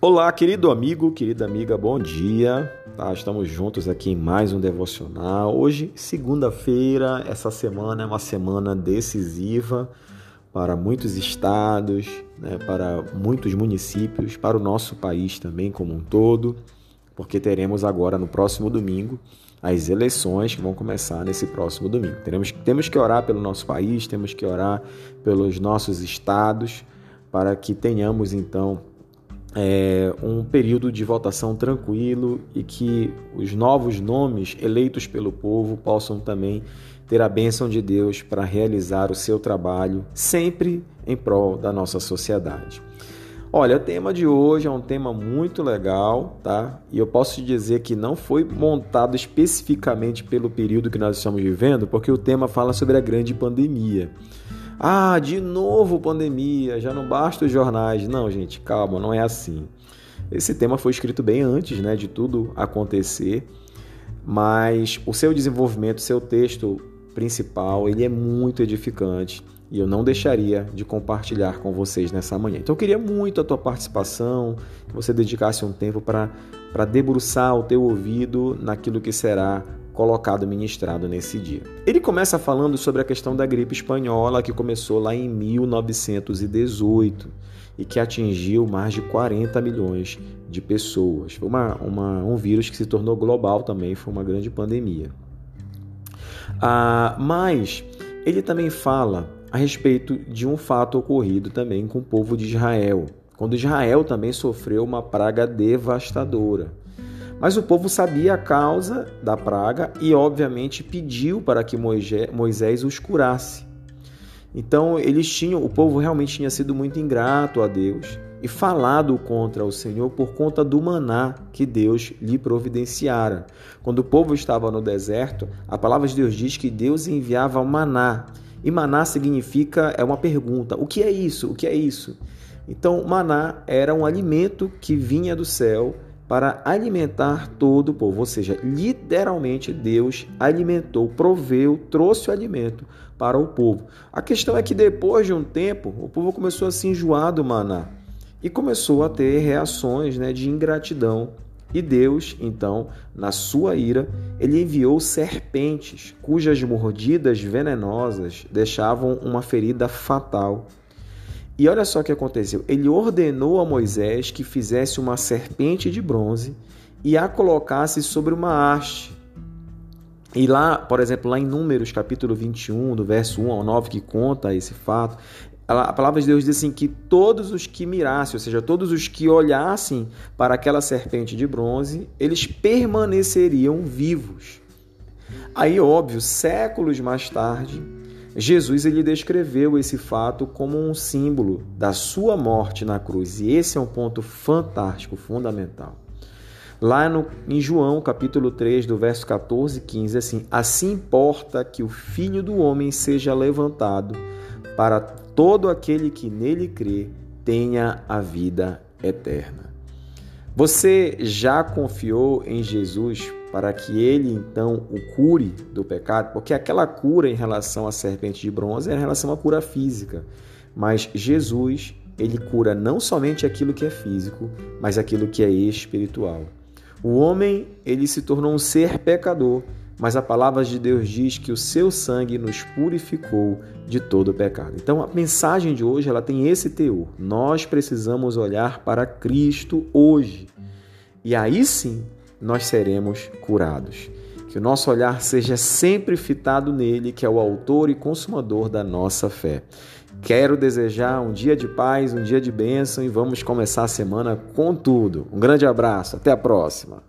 Olá, querido amigo, querida amiga, bom dia. Tá, estamos juntos aqui em mais um devocional. Hoje, segunda-feira, essa semana é uma semana decisiva para muitos estados, né, para muitos municípios, para o nosso país também como um todo, porque teremos agora no próximo domingo as eleições que vão começar nesse próximo domingo. Teremos, temos que orar pelo nosso país, temos que orar pelos nossos estados, para que tenhamos então é, um período de votação tranquilo e que os novos nomes eleitos pelo povo possam também ter a bênção de Deus para realizar o seu trabalho sempre em prol da nossa sociedade. Olha, o tema de hoje é um tema muito legal, tá? E eu posso te dizer que não foi montado especificamente pelo período que nós estamos vivendo, porque o tema fala sobre a grande pandemia. Ah, de novo pandemia, já não basta os jornais. Não, gente, calma, não é assim. Esse tema foi escrito bem antes né, de tudo acontecer, mas o seu desenvolvimento, seu texto principal, ele é muito edificante e eu não deixaria de compartilhar com vocês nessa manhã. Então eu queria muito a tua participação, que você dedicasse um tempo para debruçar o teu ouvido naquilo que será colocado ministrado nesse dia. Ele começa falando sobre a questão da gripe espanhola que começou lá em 1918 e que atingiu mais de 40 milhões de pessoas. Foi uma, uma, um vírus que se tornou global também, foi uma grande pandemia. Ah, mas ele também fala a respeito de um fato ocorrido também com o povo de Israel, quando Israel também sofreu uma praga devastadora. Mas o povo sabia a causa da praga e, obviamente, pediu para que Moisés os curasse. Então, eles tinham, o povo realmente tinha sido muito ingrato a Deus e falado contra o Senhor por conta do maná que Deus lhe providenciara. Quando o povo estava no deserto, a palavra de Deus diz que Deus enviava o maná. E maná significa, é uma pergunta: o que é isso? O que é isso? Então, maná era um alimento que vinha do céu para alimentar todo o povo. Ou seja, literalmente Deus alimentou, proveu, trouxe o alimento para o povo. A questão é que depois de um tempo, o povo começou a se enjoar do maná e começou a ter reações né, de ingratidão. E Deus, então, na sua ira, ele enviou serpentes, cujas mordidas venenosas deixavam uma ferida fatal e olha só o que aconteceu. Ele ordenou a Moisés que fizesse uma serpente de bronze e a colocasse sobre uma haste. E lá, por exemplo, lá em Números, capítulo 21, do verso 1 ao 9, que conta esse fato, a palavra de Deus diz assim que todos os que mirassem, ou seja, todos os que olhassem para aquela serpente de bronze, eles permaneceriam vivos. Aí, óbvio, séculos mais tarde, Jesus ele descreveu esse fato como um símbolo da sua morte na cruz, e esse é um ponto fantástico, fundamental. Lá no, em João, capítulo 3, do verso 14 e 15, assim: Assim importa que o Filho do Homem seja levantado, para todo aquele que nele crê tenha a vida eterna. Você já confiou em Jesus para que ele então o cure do pecado? Porque aquela cura em relação à serpente de bronze é em relação à cura física. Mas Jesus, ele cura não somente aquilo que é físico, mas aquilo que é espiritual. O homem, ele se tornou um ser pecador, mas a palavra de Deus diz que o seu sangue nos purificou de todo pecado. Então a mensagem de hoje ela tem esse teor. Nós precisamos olhar para Cristo hoje. E aí sim nós seremos curados. Que o nosso olhar seja sempre fitado nele, que é o autor e consumador da nossa fé. Quero desejar um dia de paz, um dia de bênção e vamos começar a semana com tudo. Um grande abraço, até a próxima.